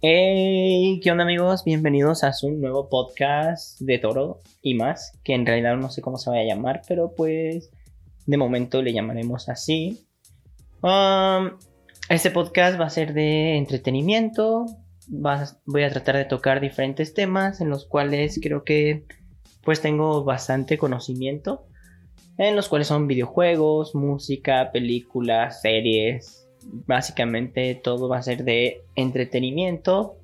Hey, ¿qué onda amigos? Bienvenidos a su nuevo podcast de Toro y más, que en realidad no sé cómo se va a llamar, pero pues de momento le llamaremos así. Um, este podcast va a ser de entretenimiento, voy a tratar de tocar diferentes temas en los cuales creo que pues tengo bastante conocimiento, en los cuales son videojuegos, música, películas, series, básicamente todo va a ser de entretenimiento,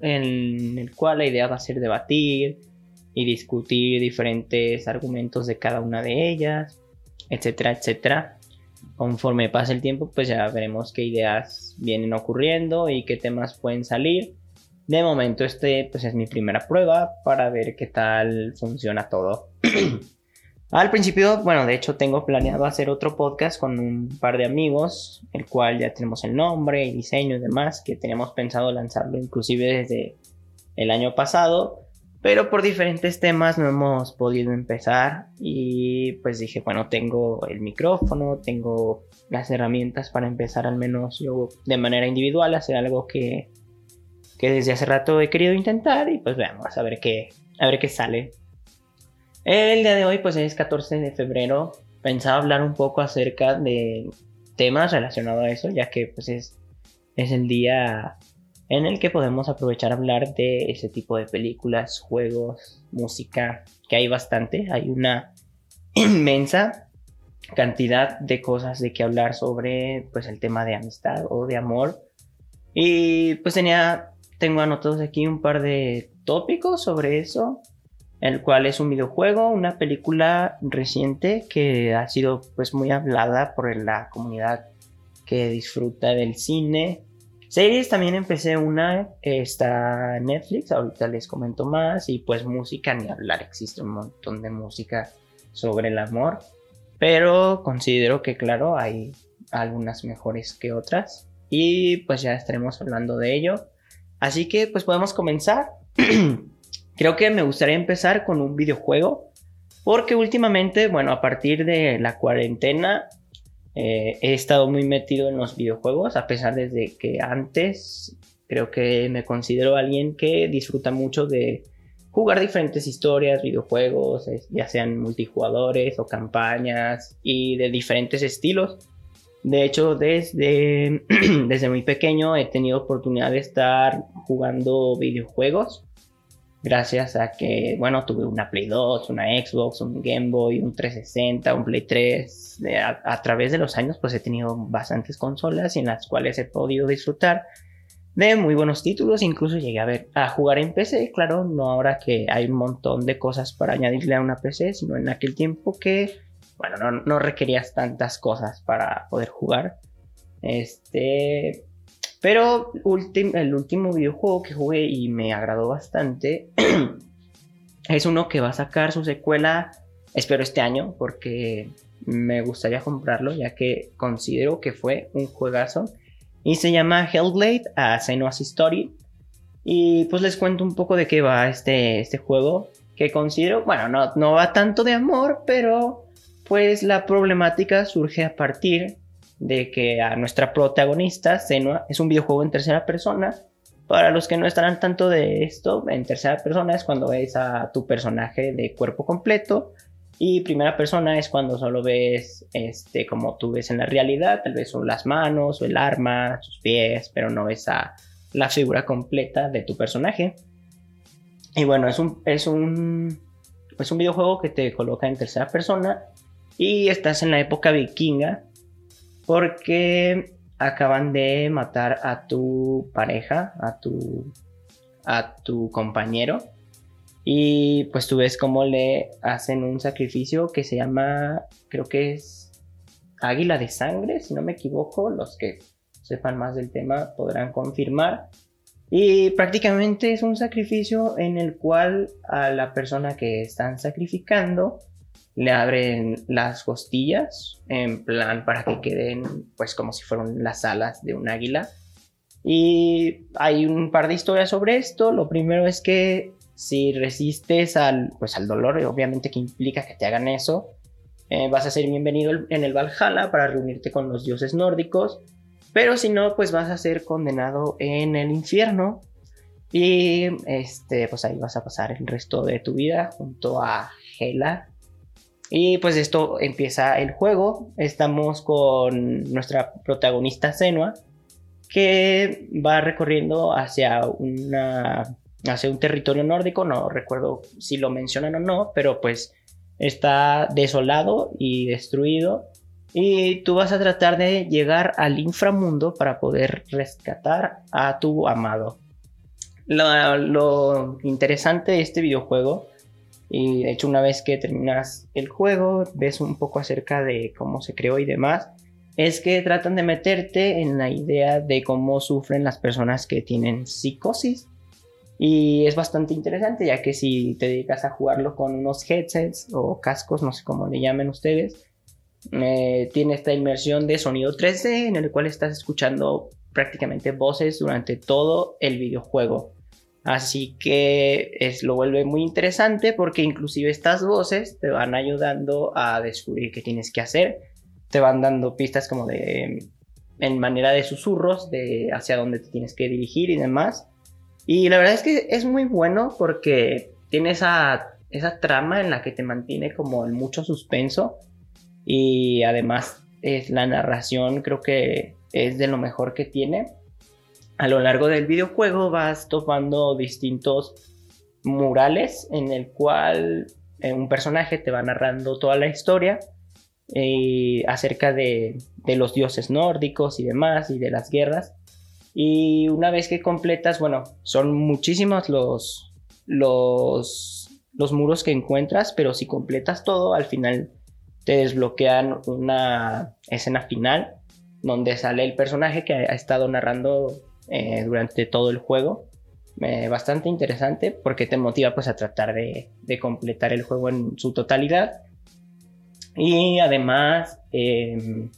en el cual la idea va a ser debatir y discutir diferentes argumentos de cada una de ellas, etcétera, etcétera. Conforme pase el tiempo, pues ya veremos qué ideas vienen ocurriendo y qué temas pueden salir. De momento, este pues es mi primera prueba para ver qué tal funciona todo. Al principio, bueno, de hecho tengo planeado hacer otro podcast con un par de amigos, el cual ya tenemos el nombre y diseño y demás, que teníamos pensado lanzarlo inclusive desde el año pasado, pero por diferentes temas no hemos podido empezar y pues dije, bueno, tengo el micrófono, tengo las herramientas para empezar al menos yo de manera individual hacer algo que, que desde hace rato he querido intentar y pues veamos a ver qué, a ver qué sale. El día de hoy pues es 14 de febrero. Pensaba hablar un poco acerca de temas relacionados a eso, ya que pues es, es el día en el que podemos aprovechar a hablar de ese tipo de películas, juegos, música, que hay bastante, hay una inmensa cantidad de cosas de que hablar sobre pues el tema de amistad o de amor. Y pues tenía tengo anotados aquí un par de tópicos sobre eso el cual es un videojuego, una película reciente que ha sido pues muy hablada por la comunidad que disfruta del cine. Series también empecé una, está Netflix, ahorita les comento más, y pues música ni hablar, existe un montón de música sobre el amor, pero considero que claro, hay algunas mejores que otras, y pues ya estaremos hablando de ello. Así que pues podemos comenzar. Creo que me gustaría empezar con un videojuego, porque últimamente, bueno, a partir de la cuarentena, eh, he estado muy metido en los videojuegos, a pesar de que antes creo que me considero alguien que disfruta mucho de jugar diferentes historias, videojuegos, ya sean multijugadores o campañas y de diferentes estilos. De hecho, desde, desde muy pequeño he tenido oportunidad de estar jugando videojuegos gracias a que, bueno, tuve una Play 2, una Xbox, un Game Boy, un 360, un Play 3. a, través de los años, pues he tenido bastantes consolas en las cuales he podido disfrutar de muy buenos títulos. Incluso llegué a ver a jugar en PC, claro, no ahora que hay un montón de cosas para añadirle a una PC, sino en aquel tiempo que, bueno, no, no requerías tantas cosas para poder jugar. Este, pero el último videojuego que jugué y me agradó bastante es uno que va a sacar su secuela, espero este año, porque me gustaría comprarlo, ya que considero que fue un juegazo. Y se llama Hellblade a Senua's Story. Y pues les cuento un poco de qué va este, este juego, que considero, bueno, no, no va tanto de amor, pero pues la problemática surge a partir de que a nuestra protagonista, Senua, es un videojuego en tercera persona. Para los que no estarán tanto de esto, en tercera persona es cuando ves a tu personaje de cuerpo completo y primera persona es cuando solo ves este como tú ves en la realidad, tal vez son las manos o el arma, sus pies, pero no ves a la figura completa de tu personaje. Y bueno, es un es un es un videojuego que te coloca en tercera persona y estás en la época vikinga porque acaban de matar a tu pareja, a tu, a tu compañero. Y pues tú ves cómo le hacen un sacrificio que se llama, creo que es águila de sangre, si no me equivoco. Los que sepan más del tema podrán confirmar. Y prácticamente es un sacrificio en el cual a la persona que están sacrificando le abren las costillas en plan para que queden pues como si fueran las alas de un águila. Y hay un par de historias sobre esto. Lo primero es que si resistes al, pues al dolor, obviamente que implica que te hagan eso, eh, vas a ser bienvenido en el Valhalla para reunirte con los dioses nórdicos. Pero si no, pues vas a ser condenado en el infierno, Y este, pues ahí vas a pasar el resto de tu vida junto a Hela. Y pues esto empieza el juego. Estamos con nuestra protagonista Senua, que va recorriendo hacia una hacia un territorio nórdico, no recuerdo si lo mencionan o no, pero pues está desolado y destruido y tú vas a tratar de llegar al inframundo para poder rescatar a tu amado. Lo, interesante de este videojuego, y de hecho una vez que terminas el juego, ves un poco acerca de cómo se creó y demás, es que tratan de meterte en la idea de cómo sufren las personas que tienen psicosis. Y es bastante interesante, ya que si te dedicas a jugarlo con unos headsets o cascos, no sé cómo le llamen ustedes, eh, tiene esta inmersión de sonido 3D en el cual estás escuchando prácticamente voces durante todo el videojuego. Así que es, lo vuelve muy interesante porque inclusive estas voces te van ayudando a descubrir qué tienes que hacer. Te van dando pistas como de en manera de susurros de hacia dónde te tienes que dirigir y demás. Y la verdad es que es muy bueno porque tiene esa, esa trama en la que te mantiene como en mucho suspenso y además es la narración creo que es de lo mejor que tiene. A lo largo del videojuego vas topando distintos murales en el cual eh, un personaje te va narrando toda la historia eh, acerca de, de, los dioses nórdicos y demás y de las guerras. Y una vez que completas, bueno, son muchísimos los, los, los muros que encuentras, pero si completas todo, al final te desbloquean una escena final donde sale el personaje que ha estado narrando eh, durante todo el juego. Eh, bastante interesante porque te motiva pues a tratar de, completar el juego en su totalidad. Y además em,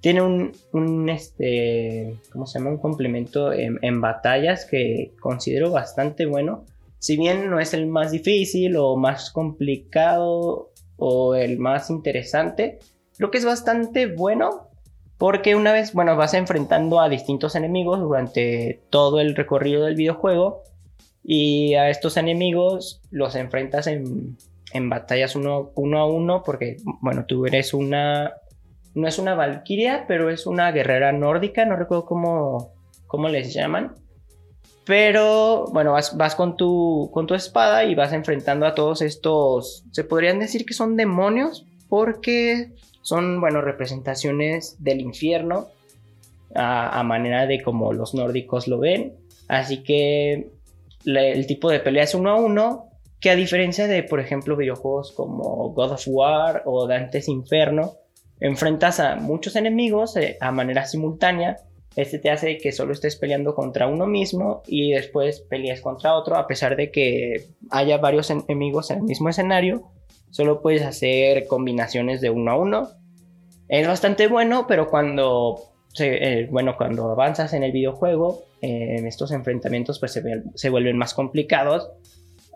tiene un, este, ¿cómo se llama? Un complemento en, en, batallas que considero bastante bueno. Si bien no es el más difícil o más complicado o el más interesante, creo que es bastante bueno porque una vez, bueno, vas enfrentando a distintos enemigos durante todo el recorrido del videojuego y a estos enemigos los enfrentas en, en batallas uno, a uno porque, bueno, tú eres una, no es una valquiria, pero es una guerrera nórdica, no recuerdo cómo, cómo les llaman. Pero bueno, vas, con, tu, con tu espada y vas enfrentando a todos estos, se podrían decir que son demonios, porque son, bueno, representaciones del infierno a, manera de como los nórdicos lo ven. Así que el tipo de pelea es uno a uno, que a diferencia de, por ejemplo, videojuegos como God of War o Dante's Inferno, enfrentas a muchos enemigos eh, a manera simultánea este te hace que solo estés peleando contra uno mismo y después pelees contra otro, a pesar de que haya varios enemigos en el mismo escenario. Solo puedes hacer combinaciones de uno a uno. Es bastante bueno, pero cuando, eh, bueno, cuando avanzas en el videojuego, en eh, estos enfrentamientos pues se, se vuelven más complicados.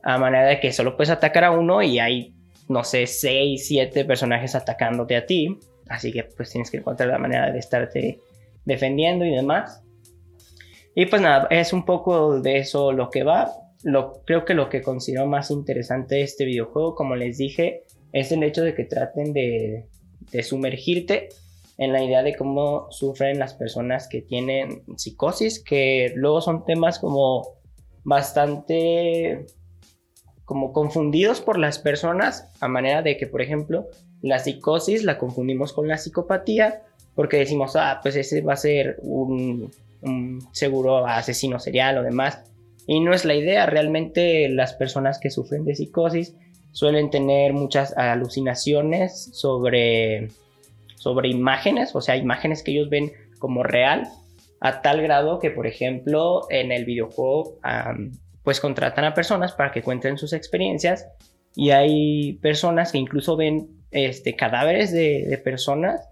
A manera de que solo puedes atacar a uno y hay, no sé, 6, 7 personajes atacándote a ti. Así que pues tienes que encontrar la manera de estarte defendiendo y demás. Y pues nada, es un poco de eso lo que va. Lo, creo que lo que considero más interesante de este videojuego, como les dije, es el hecho de que traten de, de sumergirte en la idea de cómo sufren las personas que tienen psicosis, que luego son temas como bastante como confundidos por las personas, a manera de que, por ejemplo, la psicosis la confundimos con la psicopatía, porque decimos, ah, pues ese va a ser un, seguro asesino serial o demás. Y no es la idea, realmente las personas que sufren de psicosis suelen tener muchas alucinaciones sobre, sobre imágenes, o sea, imágenes que ellos ven como real, a tal grado que, por ejemplo, en el videojuego, pues contratan a personas para que cuenten sus experiencias y hay personas que incluso ven este, cadáveres de, personas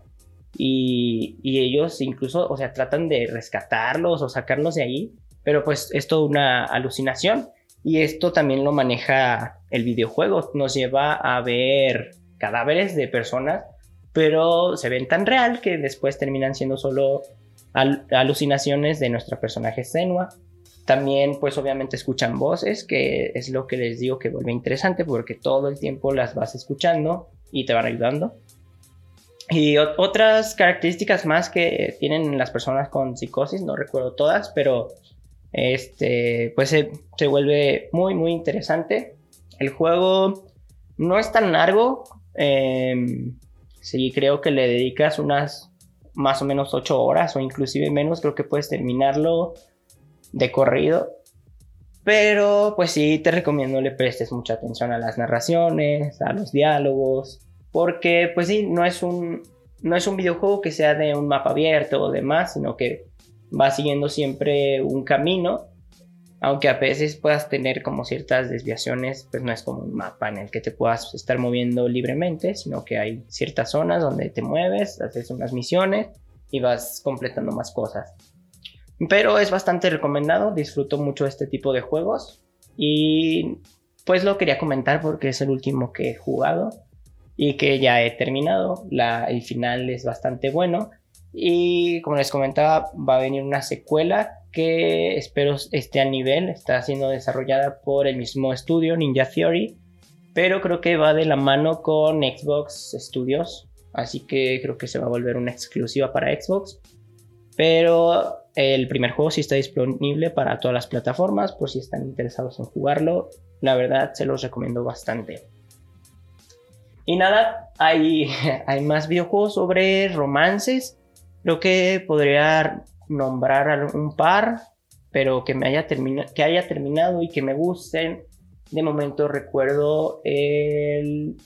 y, ellos incluso, o sea, tratan de rescatarlos o sacarlos de ahí, pero pues es toda una alucinación y esto también lo maneja el videojuego, nos lleva a ver cadáveres de personas, pero se ven tan real que después terminan siendo solo alucinaciones de nuestra personaje Senua. También, pues obviamente escuchan voces, que es lo que les digo que vuelve interesante porque todo el tiempo las vas escuchando y te van ayudando. Y otras características más que tienen las personas con psicosis, no recuerdo todas, pero este, pues se, se vuelve muy, muy interesante. El juego no es tan largo. Eh, sí, creo que le dedicas unas más o menos 8 horas o inclusive menos. Creo que puedes terminarlo de corrido. Pero pues sí, te recomiendo le prestes mucha atención a las narraciones, a los diálogos, porque pues sí, no es un, no es un videojuego que sea de un mapa abierto o demás, sino que va siguiendo siempre un camino, aunque a veces puedas tener como ciertas desviaciones, pues no es como un mapa en el que te puedas estar moviendo libremente, sino que hay ciertas zonas donde te mueves, haces unas misiones y vas completando más cosas. Pero es bastante recomendado, disfruto mucho este tipo de juegos y pues lo quería comentar porque es el último que he jugado y que ya he terminado. El final es bastante bueno y como les comentaba va a venir una secuela que espero esté al nivel, está siendo desarrollada por el mismo estudio Ninja Theory, pero creo que va de la mano con Xbox Studios, así que creo que se va a volver una exclusiva para Xbox. Pero el primer juego sí está disponible para todas las plataformas, por si están interesados en jugarlo. La verdad, se los recomiendo bastante. Y nada, hay, hay más videojuegos sobre romances. Creo que podría nombrar un par, pero que, me haya, que haya terminado y que me gusten. De momento recuerdo el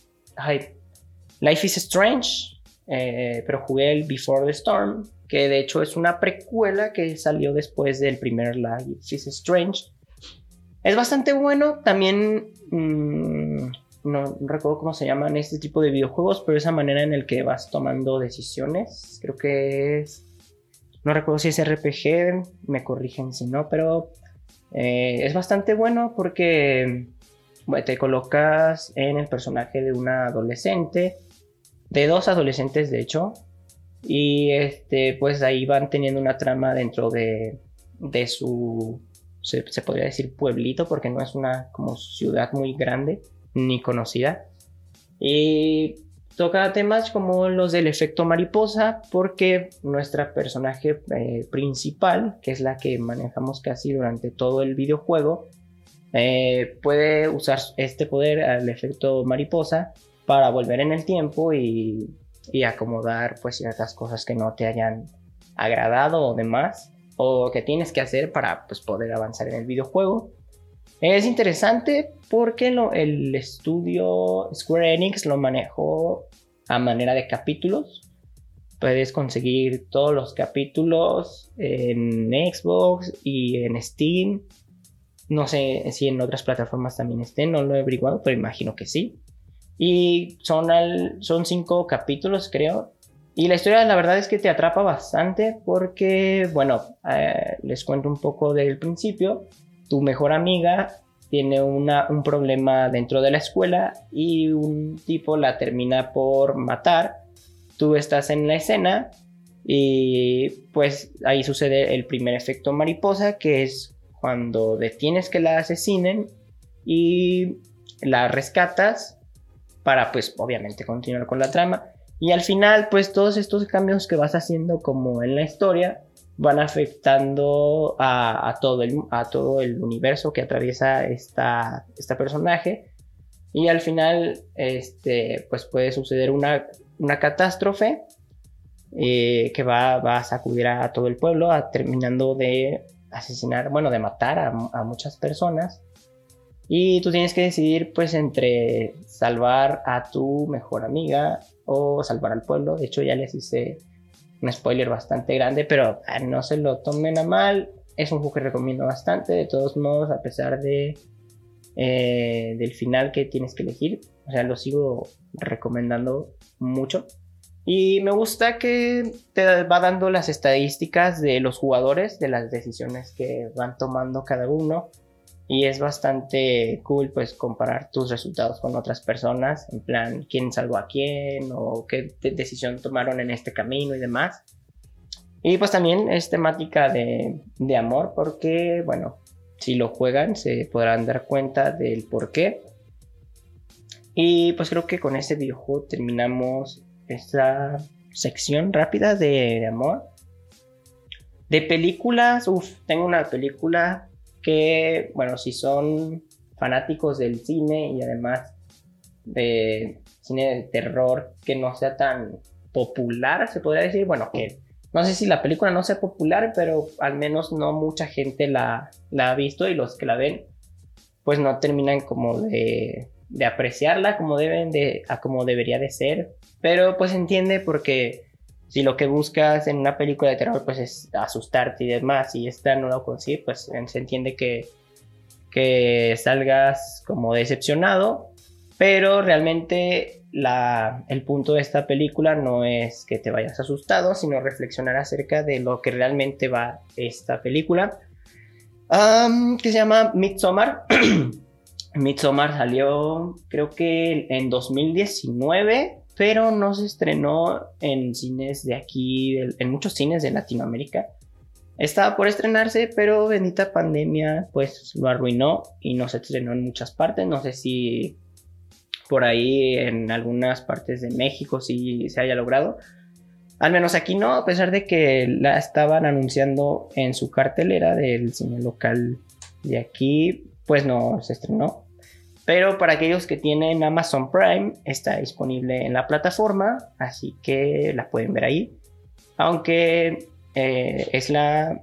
Life is Strange, eh, pero jugué el Before the Storm, que de hecho es una precuela que salió después del primer Life is Strange. Es bastante bueno, también mm, no, recuerdo cómo se llaman este tipo de videojuegos, pero esa manera en el que vas tomando decisiones, creo que es, no recuerdo si es RPG, me corrigen si no, pero eh, es bastante bueno porque te colocas en el personaje de una adolescente, de dos adolescentes de hecho, y este, pues ahí van teniendo una trama dentro de, de su, se, podría decir pueblito, porque no es una como ciudad muy grande ni conocida. Y toca temas como los del efecto mariposa, porque nuestra personaje eh, principal, que es la que manejamos casi durante todo el videojuego, eh, puede usar este poder al efecto mariposa para volver en el tiempo y y acomodar pues ciertas cosas que no te hayan agradado o demás o que tienes que hacer para pues, poder avanzar en el videojuego. Es interesante porque el estudio Square Enix lo manejó a manera de capítulos. Puedes conseguir todos los capítulos en Xbox y en Steam. No sé si en otras plataformas también estén, no lo he averiguado, pero imagino que sí. Y son, son cinco capítulos, creo. Y la historia, la verdad es que te atrapa bastante porque, bueno, eh, les cuento un poco del principio. Tu mejor amiga tiene un problema dentro de la escuela y un tipo la termina por matar. Tú estás en la escena y pues ahí sucede el primer efecto mariposa, que es cuando detienes que la asesinen y la rescatas para pues obviamente continuar con la trama. Y al final pues todos estos cambios que vas haciendo como en la historia van afectando a, todo, el, a todo el universo que atraviesa esta, esta personaje. Y al final este, pues puede suceder una, una catástrofe eh, que va, va, a sacudir a, todo el pueblo, terminando de asesinar, bueno, de matar a, muchas personas. Y tú tienes que decidir pues entre salvar a tu mejor amiga o salvar al pueblo. De hecho ya les hice un spoiler bastante grande, pero no se lo tomen a mal. Es un juego que recomiendo bastante. De todos modos, a pesar de eh, del final que tienes que elegir, o sea, lo sigo recomendando mucho. Y me gusta que te va dando las estadísticas de los jugadores, de las decisiones que van tomando cada uno y es bastante cool pues comparar tus resultados con otras personas, en plan quién salvó a quién o qué decisión tomaron en este camino y demás. Y pues también es temática de, de amor porque, bueno, si lo juegan se podrán dar cuenta del por qué. Y pues creo que con este videojuego terminamos esta sección rápida de, amor. De películas, uff, tengo una película que, bueno, si son fanáticos del cine y además de cine de terror que no sea tan popular, se podría decir, bueno, que no sé si la película no sea popular, pero al menos no mucha gente la, ha visto y los que la ven, pues no terminan como de, de apreciarla como deben de, a como debería de ser. Pero pues entiende porque si lo que buscas en una película de terror pues es asustarte y demás y esta no lo consigue, pues se entiende que, que salgas como decepcionado. Pero realmente el punto de esta película no es que te vayas asustado, sino reflexionar acerca de lo que realmente va esta película, que se llama Midsommar. Midsommar salió creo que en 2019, pero no se estrenó en cines de aquí, en muchos cines de Latinoamérica. Estaba por estrenarse, pero bendita pandemia pues lo arruinó y no se estrenó en muchas partes. No sé si por ahí en algunas partes de México sí se haya logrado. Al menos aquí no, a pesar de que la estaban anunciando en su cartelera del cine local de aquí, pues no se estrenó. Pero para aquellos que tienen Amazon Prime, está disponible en la plataforma, así que la pueden ver ahí. Aunque eh, es, la,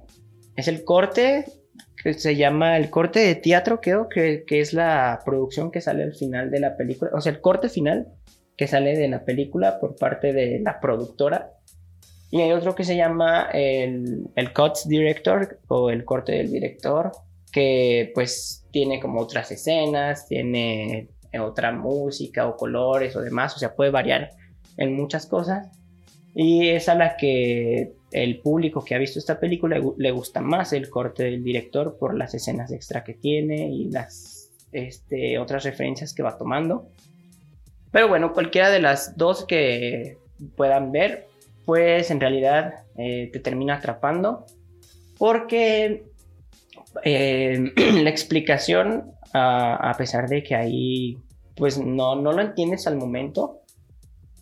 es el corte que se llama el corte de teatro, creo que, que, es la producción que sale al final de la película, o sea, el corte final que sale de la película por parte de la productora. Y hay otro que se llama el, el Cuts Director o el corte del director, que pues tiene como otras escenas, tiene otra música o colores o demás, o sea, puede variar en muchas cosas. Y es a la que el público que ha visto esta película le gusta más el corte del director por las escenas extra que tiene y las este, otras referencias que va tomando. Pero bueno, cualquiera de las dos que puedan ver, pues en realidad eh, te termina atrapando porque eh, la explicación, a, a, pesar de que ahí pues no, no lo entiendes al momento,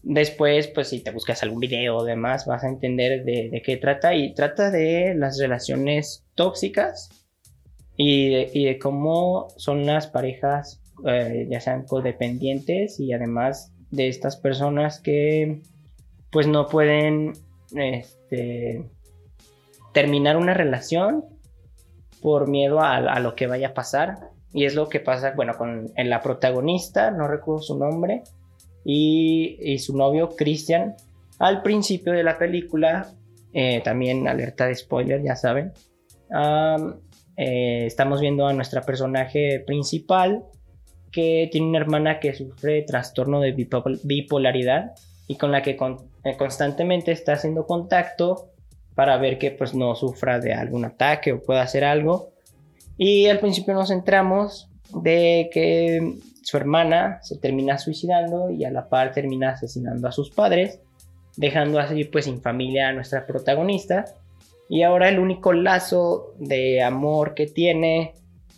Después, pues si te buscas algún video o demás, vas a entender de, qué trata. Y trata de las relaciones tóxicas y de, cómo son las parejas, eh, ya sean codependientes y además de estas personas que pues no pueden este, terminar una relación por miedo a, lo que vaya a pasar. Y es lo que pasa, bueno, con la protagonista, no recuerdo su nombre, y, su novio Christian. Al principio de la película, eh, también alerta de spoiler, ya saben, eh, estamos viendo a nuestra personaje principal que tiene una hermana que sufre trastorno de bipolaridad y con la que eh, constantemente está haciendo contacto para ver que pues no sufra de algún ataque o pueda hacer algo. Y al principio nos centramos de que su hermana se termina suicidando y a la par termina asesinando a sus padres, dejando así pues sin familia a nuestra protagonista. Y ahora el único lazo de amor que tiene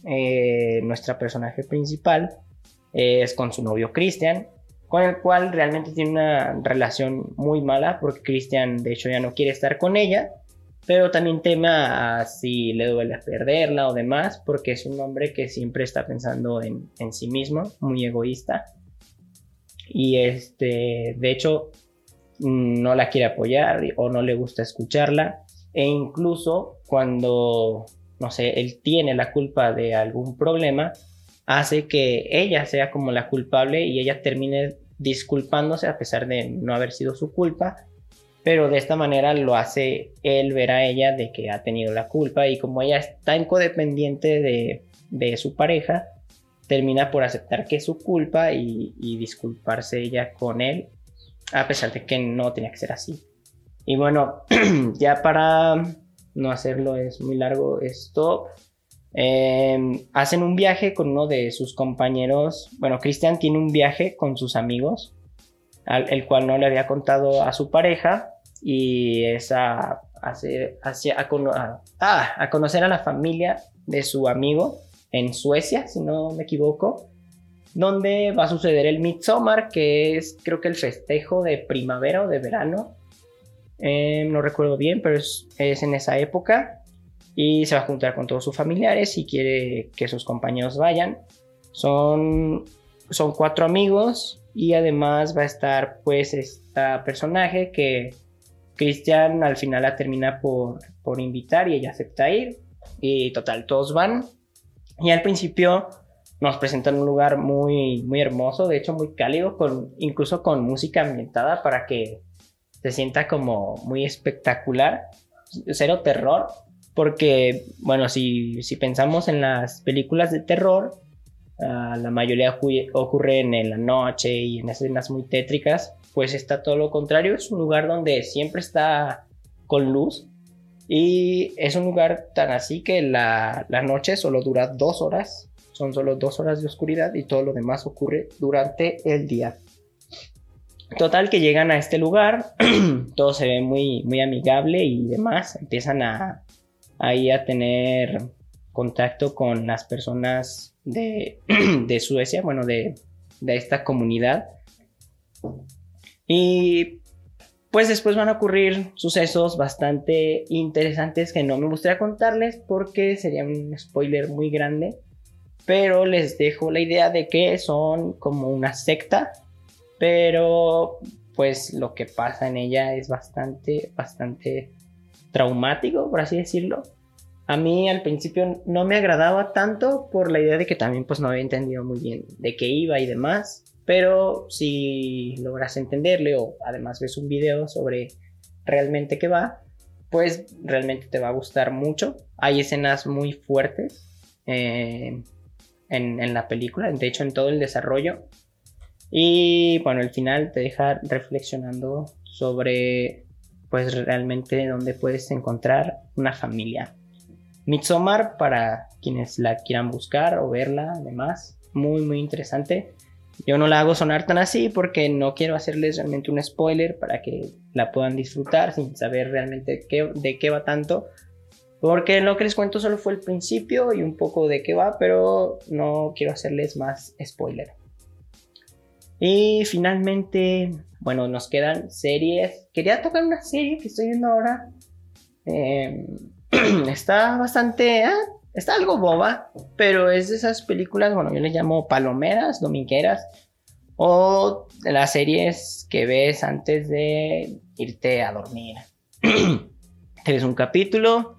eh, nuestra personaje principal es con su novio Christian, con el cual realmente tiene una relación muy mala porque Christian de hecho ya no quiere estar con ella pero también tema si le duele perderla o demás, porque es un hombre que siempre está pensando en, en sí mismo, muy egoísta. Y este, de hecho, no la quiere apoyar o no le gusta escucharla. E incluso cuando, no sé, él tiene la culpa de algún problema, hace que ella sea como la culpable y ella termine disculpándose a pesar de no haber sido su culpa pero de esta manera lo hace él ver a ella de que ha tenido la culpa y como ella está en codependiente de, su pareja, termina por aceptar que es su culpa y, disculparse ella con él, a pesar de que no tenía que ser así. Y bueno, ya para no hacerlo es muy largo esto, em, hacen un viaje con uno de sus compañeros, bueno, Cristian tiene un viaje con sus amigos el cual no le había contado a su pareja y es a, a, a, ah, a, conocer a la familia de su amigo en Suecia, si no me equivoco, donde va a suceder el Midsommar, que es creo que el festejo de primavera o de verano. Eh, no recuerdo bien, pero es, en esa época. Y se va a juntar con todos sus familiares y quiere que sus compañeros vayan. Son, son cuatro amigos y además va a estar pues esta personaje que Cristian al final la termina por, por invitar y ella acepta ir. Y total, todos van. Y al principio nos presentan un lugar muy, muy hermoso, de hecho muy cálido, con, incluso con música ambientada para que se sienta como muy espectacular, cero terror, porque, bueno, si, si pensamos en las películas de terror, ah, la mayoría ocurren en la noche y en escenas muy tétricas, pues está todo lo contrario, es un lugar donde siempre está con luz y es un lugar tan así que la, la noche solo dura dos horas son solo dos horas de oscuridad y todo lo demás ocurre durante el día. Total que llegan a este lugar, todo se ve muy, muy amigable y demás, empiezan a, ahí a tener contacto con las personas de, de Suecia, bueno, de, de esta comunidad. Y pues después van a ocurrir sucesos bastante interesantes que no me gustaría contarles porque sería un spoiler muy grande pero les dejo la idea de que son como una secta, pero pues lo que pasa en ella es bastante, bastante traumático, por así decirlo. A mí al principio no me agradaba tanto por la idea de que también pues no había entendido muy bien de qué iba y demás, pero si logras entenderle o además ves un video sobre realmente qué va, pues realmente te va a gustar mucho. Hay escenas muy fuertes. Eh, en, la película, de hecho en todo el desarrollo. Y bueno, el final te deja reflexionando sobre pues realmente dónde puedes encontrar una familia. Midsommar, para quienes la quieran buscar o verla, además, muy muy interesante. Yo no la hago sonar tan así porque no quiero hacerles realmente un spoiler para que la puedan disfrutar sin saber realmente qué, de qué va tanto. Porque lo que les cuento solo fue el principio y un poco de qué va, pero no quiero hacerles más spoiler. Y finalmente, bueno, nos quedan series. Quería tocar una serie que estoy viendo ahora. Em, está bastante... Ah, está algo boba, pero es de esas películas, bueno, yo les llamo palomeras, domingueras, o las series que ves antes de irte a dormir. Tienes un capítulo,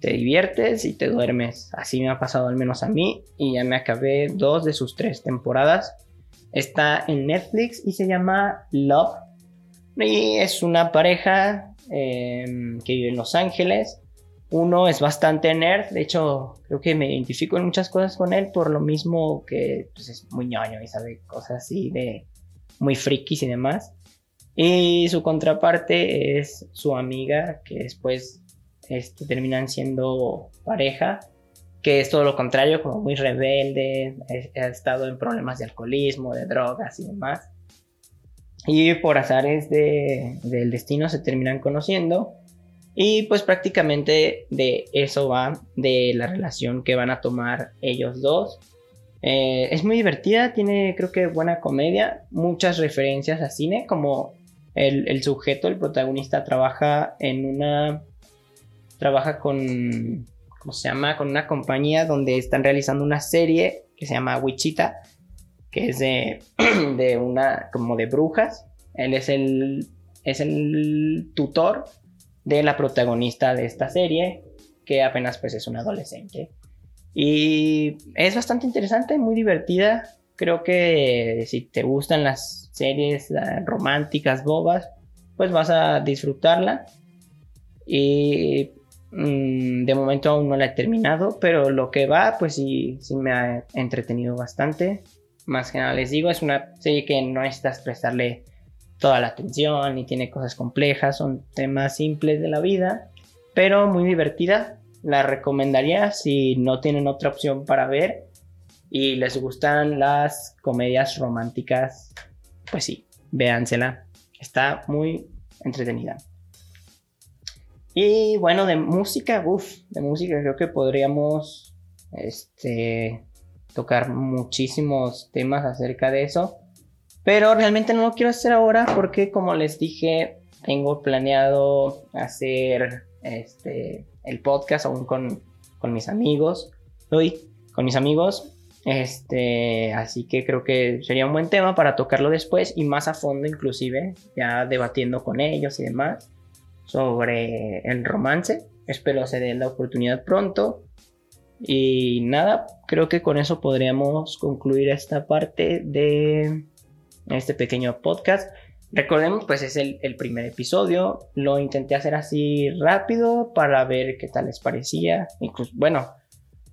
te diviertes y te duermes. Así me ha pasado al menos a mí y ya me acabé dos de sus tres temporadas. Está en Netflix y se llama Love. Y es una pareja em, que vive en Los Ángeles. Uno es bastante nerd, de hecho creo que me identifico en muchas cosas con él por lo mismo que pues, es muy ñoño y sabe cosas así de muy frikis y demás. Y su contraparte es su amiga que después este, terminan siendo pareja, que es todo lo contrario, como muy rebelde, ha estado en problemas de alcoholismo, de drogas y demás. Y por azares de, del destino se terminan conociendo. Y pues prácticamente de eso va, de la relación que van a tomar ellos dos. Eh, es muy divertida, tiene creo que buena comedia, muchas referencias a cine, como el, el sujeto, el protagonista, trabaja en una trabaja con, ¿cómo se llama? Con una compañía donde están realizando una serie que se llama Wichita, que es de, de una, como de brujas. Él es el, es el tutor de la protagonista de esta serie, que apenas pues es un adolescente. Y es bastante interesante, muy divertida. Creo que si te gustan las series románticas, bobas, pues vas a disfrutarla. Y Mm, de momento aún no la he terminado, pero lo que va, pues sí, me ha entretenido bastante. Más que nada les digo, es una serie que no necesitas prestarle toda la atención ni tiene cosas complejas, son temas simples de la vida, pero muy divertida. La recomendaría si no tienen otra opción para ver y les gustan las comedias románticas, pues sí, véansela. Está muy entretenida. Y bueno, de música, uff, de música creo que podríamos este, tocar muchísimos temas acerca de eso. Pero realmente no lo quiero hacer ahora porque como les dije, tengo planeado hacer este, el podcast aún con, con mis amigos. Hoy con mis amigos. Este, así que creo que sería un buen tema para tocarlo después y más a fondo inclusive, ya debatiendo con ellos y demás sobre el romance. Espero se la oportunidad pronto. Y nada, creo que con eso podríamos concluir esta parte de este pequeño podcast. Recordemos, pues es el, primer episodio. Lo intenté hacer así rápido para ver qué tal les parecía. Incluso, bueno,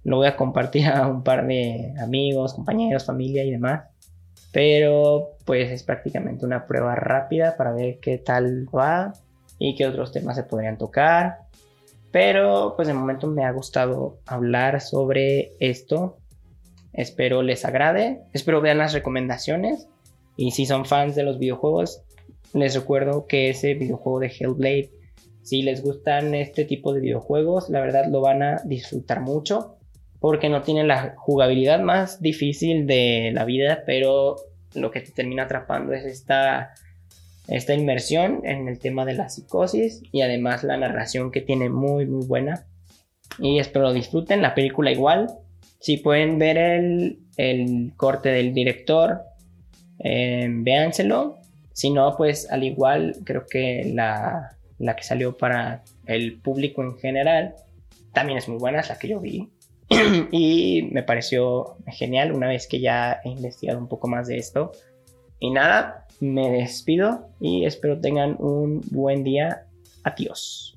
lo voy a compartir a un par de amigos, compañeros, familia y demás. Pero pues es prácticamente una prueba rápida para ver qué tal va y qué otros temas se podrían tocar. Pero pues de momento me ha gustado hablar sobre esto. Espero les agrade. Espero vean las recomendaciones. Y si son fans de los videojuegos, les recuerdo que ese videojuego de Hellblade, si les gustan este tipo de videojuegos, la verdad lo van a disfrutar mucho. Porque no tiene la jugabilidad más difícil de la vida, pero lo que te termina atrapando es esta esta inmersión en el tema de la psicosis y además la narración que tiene muy muy buena. Y espero disfruten la película igual. Si pueden ver el, corte del director eh, véanselo. Si no pues al igual creo que la, la que salió para el público en general también es muy buena es la que yo vi. Y me pareció genial una vez que ya he investigado un poco más de esto. Y nada, me despido y espero tengan un buen día. Adiós.